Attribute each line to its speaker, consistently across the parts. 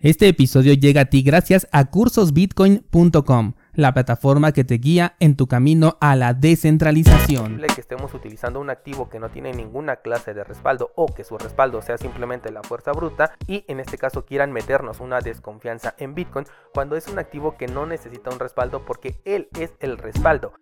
Speaker 1: Este episodio llega a ti gracias a cursosbitcoin.com, la plataforma que te guía en tu camino a la descentralización.
Speaker 2: que estemos utilizando un activo que no tiene ninguna clase de respaldo o que su respaldo sea simplemente la fuerza bruta y en este caso quieran meternos una desconfianza en Bitcoin cuando es un activo que no necesita un respaldo porque él es el respaldo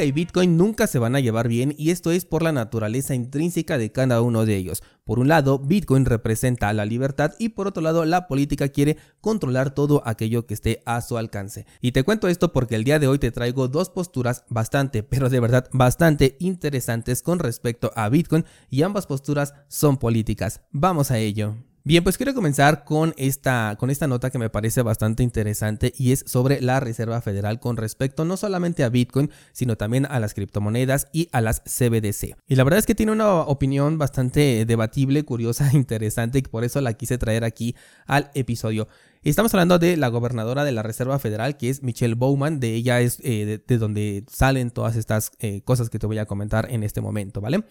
Speaker 1: y Bitcoin nunca se van a llevar bien y esto es por la naturaleza intrínseca de cada uno de ellos. Por un lado, Bitcoin representa la libertad y por otro lado, la política quiere controlar todo aquello que esté a su alcance. Y te cuento esto porque el día de hoy te traigo dos posturas bastante, pero de verdad bastante interesantes con respecto a Bitcoin y ambas posturas son políticas. Vamos a ello. Bien, pues quiero comenzar con esta, con esta nota que me parece bastante interesante y es sobre la Reserva Federal con respecto no solamente a Bitcoin, sino también a las criptomonedas y a las CBDC. Y la verdad es que tiene una opinión bastante debatible, curiosa, interesante y por eso la quise traer aquí al episodio. Estamos hablando de la gobernadora de la Reserva Federal, que es Michelle Bowman. De ella es eh, de, donde salen todas estas eh, cosas que te voy a comentar en este momento, ¿vale?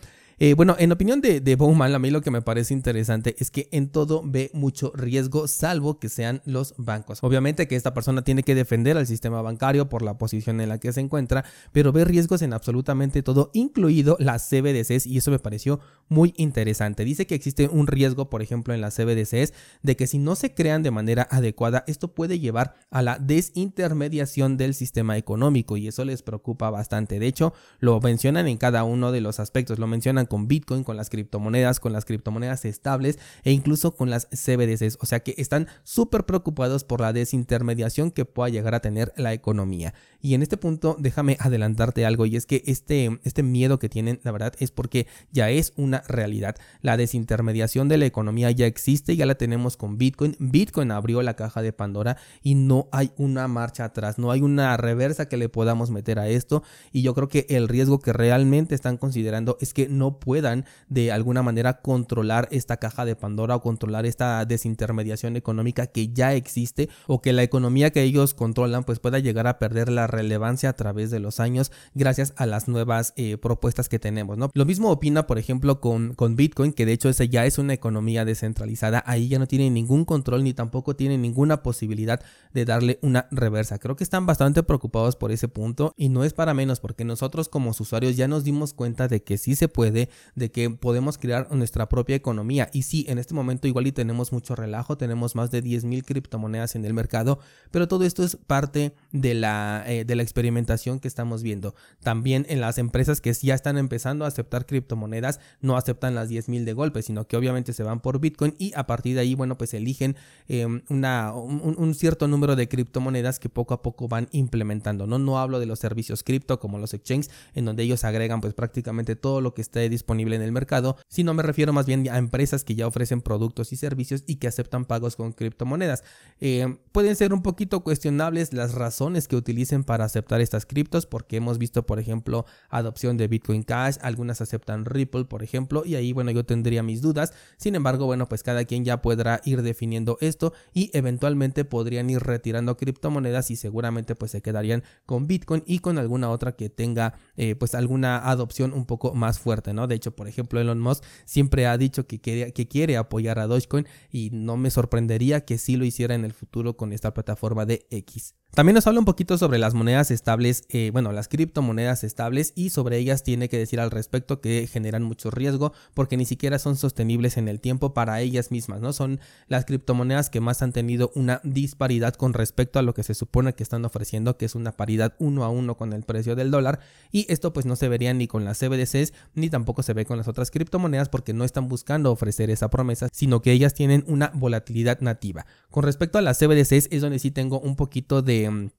Speaker 1: Eh, bueno, en opinión de, de Bowman, a mí lo que me parece interesante es que en todo ve mucho riesgo, salvo que sean los bancos. Obviamente que esta persona tiene que defender al sistema bancario por la posición en la que se encuentra, pero ve riesgos en absolutamente todo, incluido las CBDCs, y eso me pareció muy interesante. Dice que existe un riesgo, por ejemplo, en las CBDCs, de que si no se crean de manera adecuada, esto puede llevar a la desintermediación del sistema económico, y eso les preocupa bastante. De hecho, lo mencionan en cada uno de los aspectos, lo mencionan con Bitcoin, con las criptomonedas, con las criptomonedas estables e incluso con las CBDCs. O sea que están súper preocupados por la desintermediación que pueda llegar a tener la economía. Y en este punto déjame adelantarte algo y es que este, este miedo que tienen, la verdad, es porque ya es una realidad. La desintermediación de la economía ya existe, ya la tenemos con Bitcoin. Bitcoin abrió la caja de Pandora y no hay una marcha atrás, no hay una reversa que le podamos meter a esto. Y yo creo que el riesgo que realmente están considerando es que no puedan de alguna manera controlar esta caja de Pandora o controlar esta desintermediación económica que ya existe o que la economía que ellos controlan pues pueda llegar a perder la relevancia a través de los años gracias a las nuevas eh, propuestas que tenemos, ¿no? Lo mismo opina, por ejemplo, con, con Bitcoin, que de hecho esa ya es una economía descentralizada, ahí ya no tiene ningún control ni tampoco tiene ninguna posibilidad de darle una reversa. Creo que están bastante preocupados por ese punto y no es para menos porque nosotros como usuarios ya nos dimos cuenta de que sí se puede, de que podemos crear nuestra propia economía. Y sí, en este momento igual y tenemos mucho relajo, tenemos más de 10.000 criptomonedas en el mercado, pero todo esto es parte de la, eh, de la experimentación que estamos viendo. También en las empresas que ya están empezando a aceptar criptomonedas, no aceptan las 10.000 de golpe, sino que obviamente se van por Bitcoin y a partir de ahí, bueno, pues eligen em, una, un, cierto número de criptomonedas que poco a poco van implementando. No, no hablo de los servicios cripto como los exchanges, en donde ellos agregan pues prácticamente todo lo que esté disponible en el mercado, sino me refiero más bien a empresas que ya ofrecen productos y servicios y que aceptan pagos con criptomonedas. Eh, pueden ser un poquito cuestionables las razones que utilicen para aceptar estas criptos, porque hemos visto, por ejemplo, adopción de Bitcoin Cash, algunas aceptan Ripple, por ejemplo, y ahí, bueno, yo tendría mis dudas. Sin embargo, bueno, pues cada quien ya podrá ir definiendo esto y eventualmente podrían ir retirando criptomonedas y seguramente pues se quedarían con Bitcoin y con alguna otra que tenga eh, pues alguna adopción un poco más fuerte, ¿no? De hecho, por ejemplo, Elon Musk siempre ha dicho que quiere, que quiere apoyar a Dogecoin y no me sorprendería que sí lo hiciera en el futuro con esta plataforma de X. También nos habla un poquito sobre las monedas estables, eh, bueno, las criptomonedas estables y sobre ellas tiene que decir al respecto que generan mucho riesgo porque ni siquiera son sostenibles en el tiempo para ellas mismas, ¿no? Son las criptomonedas que más han tenido una disparidad con respecto a lo que se supone que están ofreciendo, que es una paridad uno a uno con el precio del dólar y esto pues no se vería ni con las CBDCs ni tampoco se ve con las otras criptomonedas porque no están buscando ofrecer esa promesa, sino que ellas tienen una volatilidad nativa. Con respecto a las CBDCs es donde sí tengo un poquito de Mm,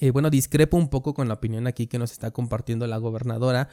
Speaker 1: eh, bueno, discrepo un poco con la opinión aquí que nos está compartiendo la gobernadora,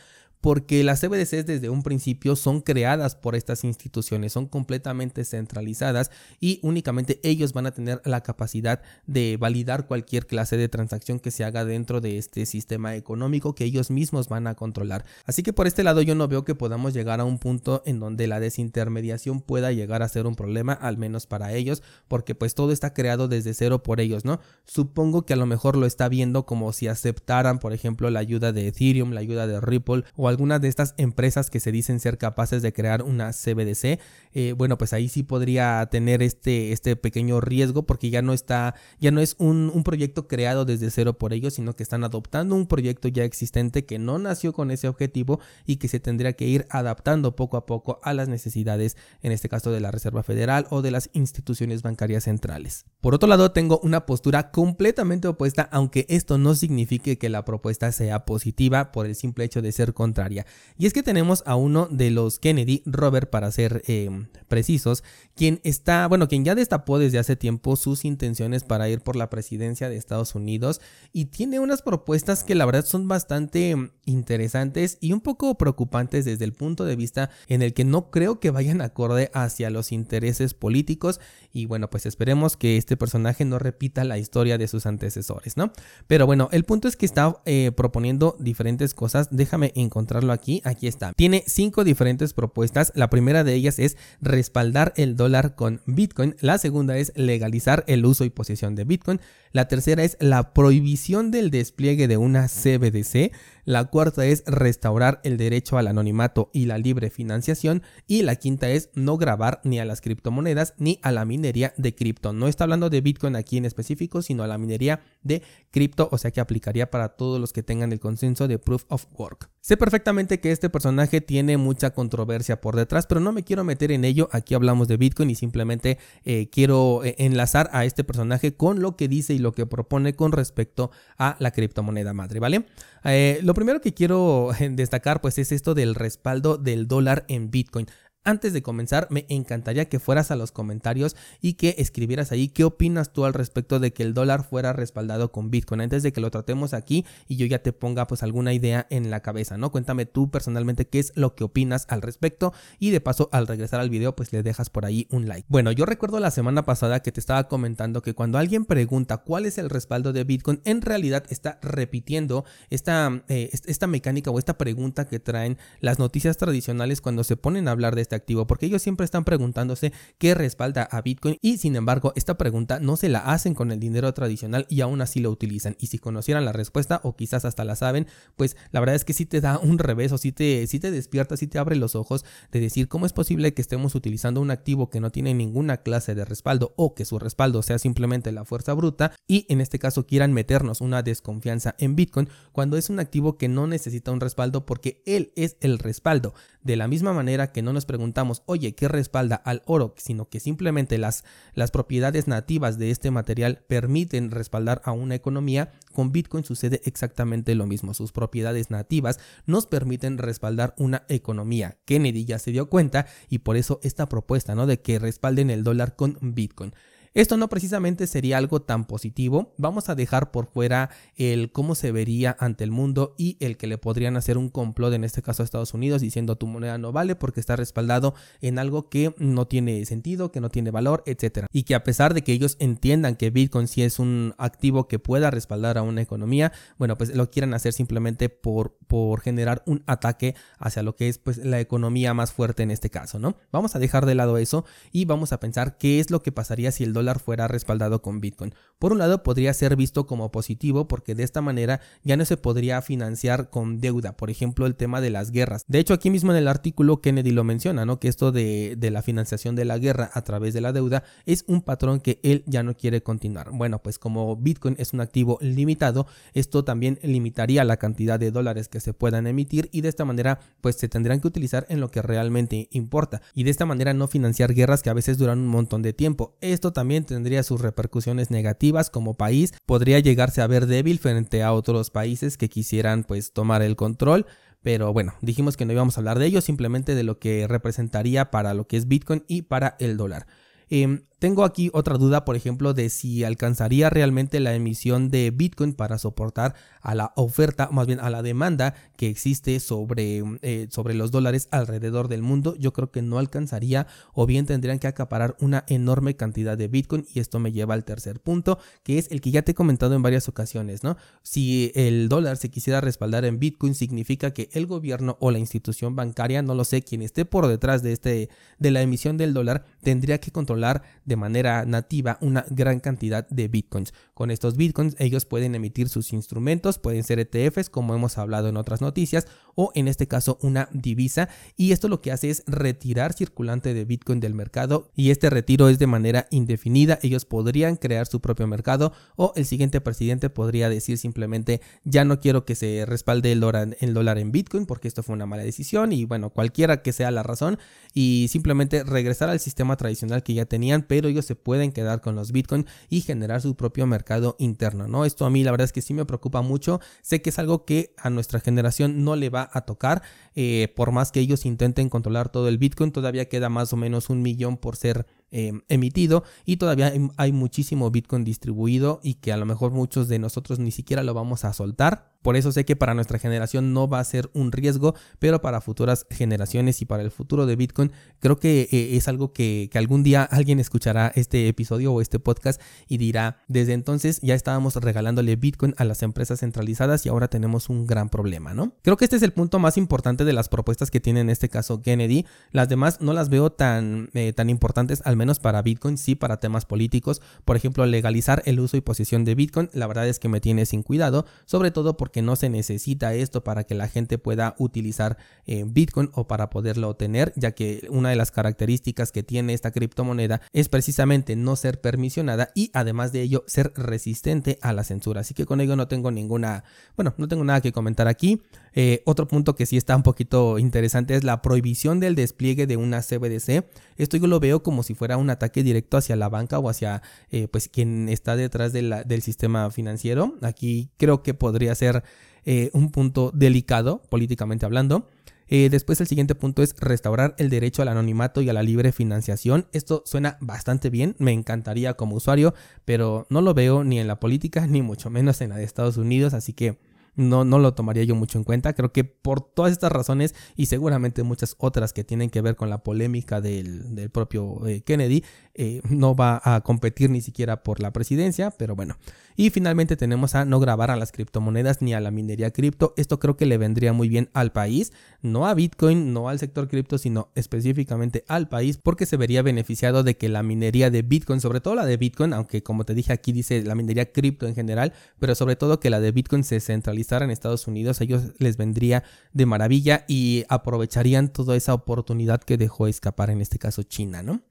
Speaker 1: porque las CBDCs desde un principio son creadas por estas instituciones, son completamente centralizadas y únicamente ellos van a tener la capacidad de validar cualquier clase de transacción que se haga dentro de este sistema económico que ellos mismos van a controlar. Así que por este lado yo no veo que podamos llegar a un punto en donde la desintermediación pueda llegar a ser un problema, al menos para ellos, porque pues todo está creado desde cero por ellos, ¿no? Supongo que a lo mejor lo está viendo como si aceptaran, por ejemplo, la ayuda de Ethereum, la ayuda de Ripple o algunas de estas empresas que se dicen ser capaces de crear una CBDC, eh, bueno, pues ahí sí podría tener este, este pequeño riesgo porque ya no está, ya no es un, un proyecto creado desde cero por ellos, sino que están adoptando un proyecto ya existente que no nació con ese objetivo y que se tendría que ir adaptando poco a poco a las necesidades, en este caso de la Reserva Federal o de las instituciones bancarias centrales. Por otro lado, tengo una postura completamente opuesta, aunque esto no signifique que la propuesta sea positiva por el simple hecho de ser Y es que tenemos a uno de los Kennedy, Robert para ser eh, precisos, quien está, bueno, quien ya destapó desde hace tiempo sus intenciones para ir por la presidencia de Estados Unidos y tiene unas propuestas que la verdad son bastante interesantes y un poco preocupantes desde el punto de vista en el que no creo que vayan acorde hacia los intereses políticos. Y bueno, pues esperemos que este personaje no repita la historia de sus antecesores, ¿no? Pero bueno, el punto es que está eh, proponiendo diferentes cosas, déjame encontrarlo aquí, aquí está. Tiene cinco diferentes propuestas, la primera de ellas es respaldar el dólar con Bitcoin, la segunda es legalizar el uso y posesión de Bitcoin, la tercera es la prohibición del despliegue de una CBDC, la cuarta es restaurar el derecho al anonimato y la libre financiación y la quinta es no grabar ni a las criptomonedas ni a la minería de cripto. No está hablando de Bitcoin aquí en específico, sino a la minería de cripto, o sea que aplicaría para todos los que tengan el consenso de Proof of Work. Sé perfectamente que este personaje tiene mucha controversia por detrás, pero no me quiero meter en ello. Aquí hablamos de Bitcoin y simplemente eh, quiero eh, enlazar a este personaje con lo que dice y lo que propone con respecto a la criptomoneda madre, ¿vale? Eh, lo primero que quiero destacar pues es esto del respaldo del dólar en Bitcoin. Antes de comenzar, me encantaría que fueras a los comentarios y que escribieras ahí qué opinas tú al respecto de que el dólar fuera respaldado con Bitcoin antes de que lo tratemos aquí y yo ya te ponga pues alguna idea en la cabeza, ¿no? Cuéntame tú personalmente qué es lo que opinas al respecto y de paso al regresar al video pues le dejas por ahí un like. Bueno, yo recuerdo la semana pasada que te estaba comentando que cuando alguien pregunta cuál es el respaldo de Bitcoin, en realidad está repitiendo esta, eh, esta mecánica o esta pregunta que traen las noticias tradicionales cuando se ponen a hablar de esta activo, porque ellos siempre están preguntándose qué respalda a Bitcoin y sin embargo esta pregunta no se la hacen con el dinero tradicional y aún así lo utilizan. Y si conocieran la respuesta o quizás hasta la saben, pues la verdad es que sí te da un revés o sí te, te despierta, sí te abre los ojos de decir cómo es posible que estemos utilizando un activo que no tiene ninguna clase de respaldo o que su respaldo sea simplemente la fuerza bruta y en este caso quieran meternos una desconfianza en Bitcoin cuando es un activo que no necesita un respaldo porque él es el respaldo. De la misma manera que no nos preguntamos, oye, ¿qué respalda al oro? Sino que simplemente las, las propiedades nativas de este material permiten respaldar a una economía, con Bitcoin sucede exactamente lo mismo. Sus propiedades nativas nos permiten respaldar una economía. Kennedy ya se dio cuenta y por eso esta propuesta, ¿no? De que respalden el dólar con Bitcoin. Esto no precisamente sería algo tan positivo. Vamos a dejar por fuera el cómo se vería ante el mundo y el que le podrían hacer un complot, en este caso a Estados Unidos, diciendo tu moneda no vale porque está respaldado en algo que no tiene sentido, que no tiene valor, etc. Y que a pesar de que ellos entiendan que Bitcoin sí es un activo que pueda respaldar a una economía, bueno, pues lo quieran hacer simplemente por, por generar un ataque hacia lo que es pues la economía más fuerte en este caso, ¿no? Vamos a dejar de lado eso y vamos a pensar qué es lo que pasaría si el dólar fuera respaldado con Bitcoin. Por un lado, podría ser visto como positivo porque de esta manera ya no se podría financiar con deuda, por ejemplo, el tema de las guerras. De hecho, aquí mismo en el artículo Kennedy lo menciona, ¿no? Que esto de, de la financiación de la guerra a través de la deuda es un patrón que él ya no quiere continuar. Bueno, pues como Bitcoin es un activo limitado, esto también limitaría la cantidad de dólares que se puedan emitir y de esta manera pues se tendrán que utilizar en lo que realmente importa y de esta manera no financiar guerras que a veces duran un montón de tiempo. Esto también tendría sus repercusiones negativas como país, podría llegarse a ver débil frente a otros países que quisieran pues tomar el control. Pero bueno, dijimos que no íbamos a hablar de ello, simplemente de lo que representaría para lo que es Bitcoin y para el dólar. Em, tengo aquí otra duda, por ejemplo, de si alcanzaría realmente la emisión de Bitcoin para soportar a la oferta, más bien a la demanda que existe sobre, eh, sobre los dólares alrededor del mundo. Yo creo que no alcanzaría o bien tendrían que acaparar una enorme cantidad de Bitcoin y esto me lleva al tercer punto, que es el que ya te he comentado en varias ocasiones, ¿no? Si el dólar se quisiera respaldar en Bitcoin, significa que el gobierno o la institución bancaria, no lo sé, quien esté por detrás de, este, de la emisión del dólar, tendría que controlar de manera nativa una gran cantidad de bitcoins. Con estos bitcoins ellos pueden emitir sus instrumentos, pueden ser ETFs como hemos hablado en otras noticias o en este caso una divisa y esto lo que hace es retirar circulante de bitcoin del mercado y este retiro es de manera indefinida. Ellos podrían crear su propio mercado o el siguiente presidente podría decir simplemente ya no quiero que se respalde el dólar, el dólar en bitcoin porque esto fue una mala decisión y bueno cualquiera que sea la razón y simplemente regresar al sistema tradicional que ya tenían pero ellos se pueden quedar con los bitcoin y generar su propio mercado interno no esto a mí la verdad es que sí me preocupa mucho. Sé que es algo que a nuestra generación no le va a tocar eh, por más que ellos intenten controlar todo el bitcoin todavía queda más o menos un millón por ser Em, emitido y todavía hay, muchísimo Bitcoin distribuido y que a lo mejor muchos de nosotros ni siquiera lo vamos a soltar. Por eso sé que para nuestra generación no va a ser un riesgo, pero para futuras generaciones y para el futuro de Bitcoin creo que eh, es algo que, algún día alguien escuchará este episodio o este podcast y dirá, desde entonces ya estábamos regalándole Bitcoin a las empresas centralizadas y ahora tenemos un gran problema, ¿no? Creo que este es el punto más importante de las propuestas que tiene en este caso Kennedy. Las demás no las veo tan, eh, tan importantes, al menos para Bitcoin, sí para temas políticos. Por ejemplo, legalizar el uso y posesión de Bitcoin, la verdad es que me tiene sin cuidado, sobre todo porque no se necesita esto para que la gente pueda utilizar eh, Bitcoin o para poderlo obtener, ya que una de las características que tiene esta criptomoneda es precisamente no ser permisionada y además de ello ser resistente a la censura. Así que con ello no tengo ninguna, bueno, no tengo nada que comentar aquí. Eh, otro punto que sí está un poquito interesante es la prohibición del despliegue de una CBDC. Esto yo lo veo como si fuera un ataque directo hacia la banca o hacia eh, pues quien está detrás del sistema financiero. Aquí creo que podría ser eh, un punto delicado políticamente hablando. después el siguiente punto es restaurar el derecho al anonimato y a la libre financiación. Esto suena bastante bien, me encantaría como usuario, pero no lo veo ni en la política ni mucho menos en la de Estados Unidos, así que no, no lo tomaría yo mucho en cuenta. Creo que por todas estas razones y seguramente muchas otras que tienen que ver con la polémica del, propio eh, Kennedy, eh, no va a competir ni siquiera por la presidencia, pero bueno. Y finalmente tenemos a no grabar a las criptomonedas ni a la minería cripto. Esto creo que le vendría muy bien al país, no a Bitcoin, no al sector cripto, sino específicamente al país, porque se vería beneficiado de que la minería de Bitcoin, sobre todo la de Bitcoin, aunque como te dije aquí dice la minería cripto en general, pero sobre todo que la de Bitcoin se en Estados Unidos, a ellos les vendría de maravilla y aprovecharían toda esa oportunidad que dejó escapar en este caso China, ¿no?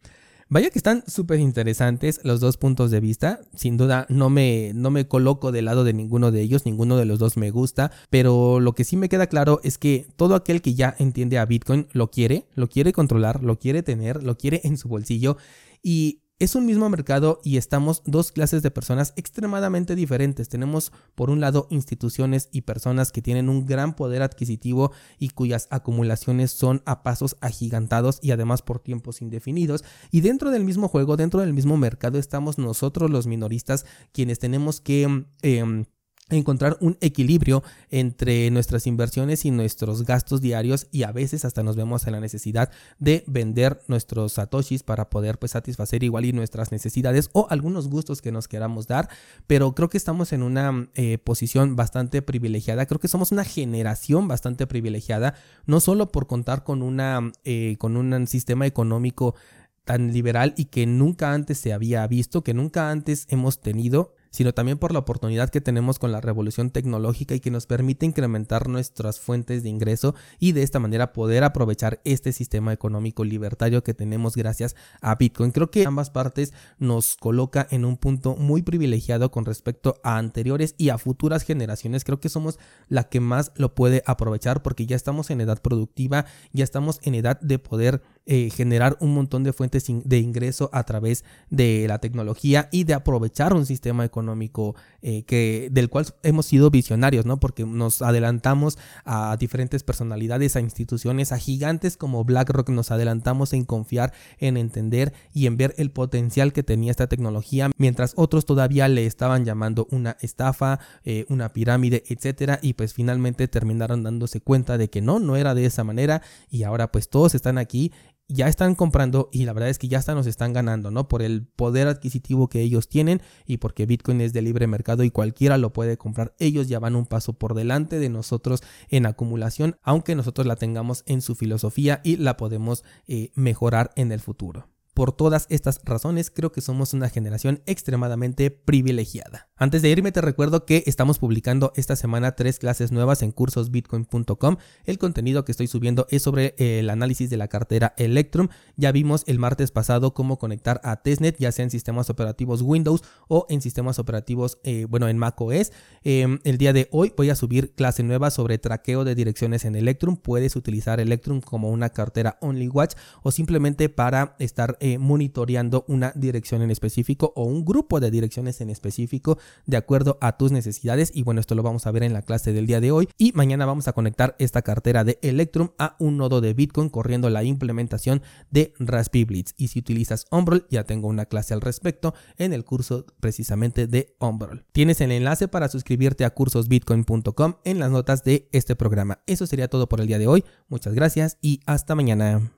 Speaker 1: Vaya que están súper interesantes los dos puntos de vista. Sin duda no me, no me coloco del lado de ninguno de ellos, ninguno de los dos me gusta, pero lo que sí me queda claro es que todo aquel que ya entiende a Bitcoin lo quiere, lo quiere controlar, lo quiere tener, lo quiere en su bolsillo y es un mismo mercado y estamos dos clases de personas extremadamente diferentes. Tenemos por un lado instituciones y personas que tienen un gran poder adquisitivo y cuyas acumulaciones son a pasos agigantados y además por tiempos indefinidos. Y dentro del mismo juego, dentro del mismo mercado, estamos nosotros los minoristas quienes tenemos que... Em, encontrar un equilibrio entre nuestras inversiones y nuestros gastos diarios y a veces hasta nos vemos en la necesidad de vender nuestros satoshis para poder pues satisfacer igual y nuestras necesidades o algunos gustos que nos queramos dar. Pero creo que estamos en una eh, posición bastante privilegiada. Creo que somos una generación bastante privilegiada no solo por contar con una eh, con un sistema económico tan liberal y que nunca antes se había visto que nunca antes hemos tenido sino también por la oportunidad que tenemos con la revolución tecnológica y que nos permite incrementar nuestras fuentes de ingreso y de esta manera poder aprovechar este sistema económico libertario que tenemos gracias a Bitcoin. Creo que ambas partes nos coloca en un punto muy privilegiado con respecto a anteriores y a futuras generaciones. Creo que somos la que más lo puede aprovechar porque ya estamos en edad productiva, ya estamos en edad de poder eh, generar un montón de fuentes de ingreso a través de la tecnología y de aprovechar un sistema económico eh, que, del cual hemos sido visionarios, ¿no? Porque nos adelantamos a diferentes personalidades, a instituciones, a gigantes como BlackRock, nos adelantamos en confiar, en entender y en ver el potencial que tenía esta tecnología, mientras otros todavía le estaban llamando una estafa, eh, una pirámide, etcétera, y pues finalmente terminaron dándose cuenta de que no, no era de esa manera y ahora pues todos están aquí ya están comprando y la verdad es que ya hasta nos están ganando, ¿no? Por el poder adquisitivo que ellos tienen y porque Bitcoin es de libre mercado y cualquiera lo puede comprar. Ellos ya van un paso por delante de nosotros en acumulación, aunque nosotros la tengamos en su filosofía y la podemos eh, mejorar en el futuro. Por todas estas razones, creo que somos una generación extremadamente privilegiada. Antes de irme, te recuerdo que estamos publicando esta semana tres clases nuevas en cursosbitcoin.com. El contenido que estoy subiendo es sobre el análisis de la cartera Electrum. Ya vimos el martes pasado cómo conectar a testnet, ya sea en sistemas operativos Windows o en sistemas operativos, eh, bueno, en macOS. Em, el día de hoy voy a subir clase nueva sobre traqueo de direcciones en Electrum. Puedes utilizar Electrum como una cartera Only Watch o simplemente para estar eh, monitoreando una dirección en específico o un grupo de direcciones en específico de acuerdo a tus necesidades. Y bueno, esto lo vamos a ver en la clase del día de hoy. Y mañana vamos a conectar esta cartera de Electrum a un nodo de Bitcoin corriendo la implementación de Raspberry Blitz. Y si utilizas Umbrel, ya tengo una clase al respecto en el curso precisamente de Umbrel. Tienes el enlace para suscribirte a cursosbitcoin.com en las notas de este programa. Eso sería todo por el día de hoy. Muchas gracias y hasta mañana.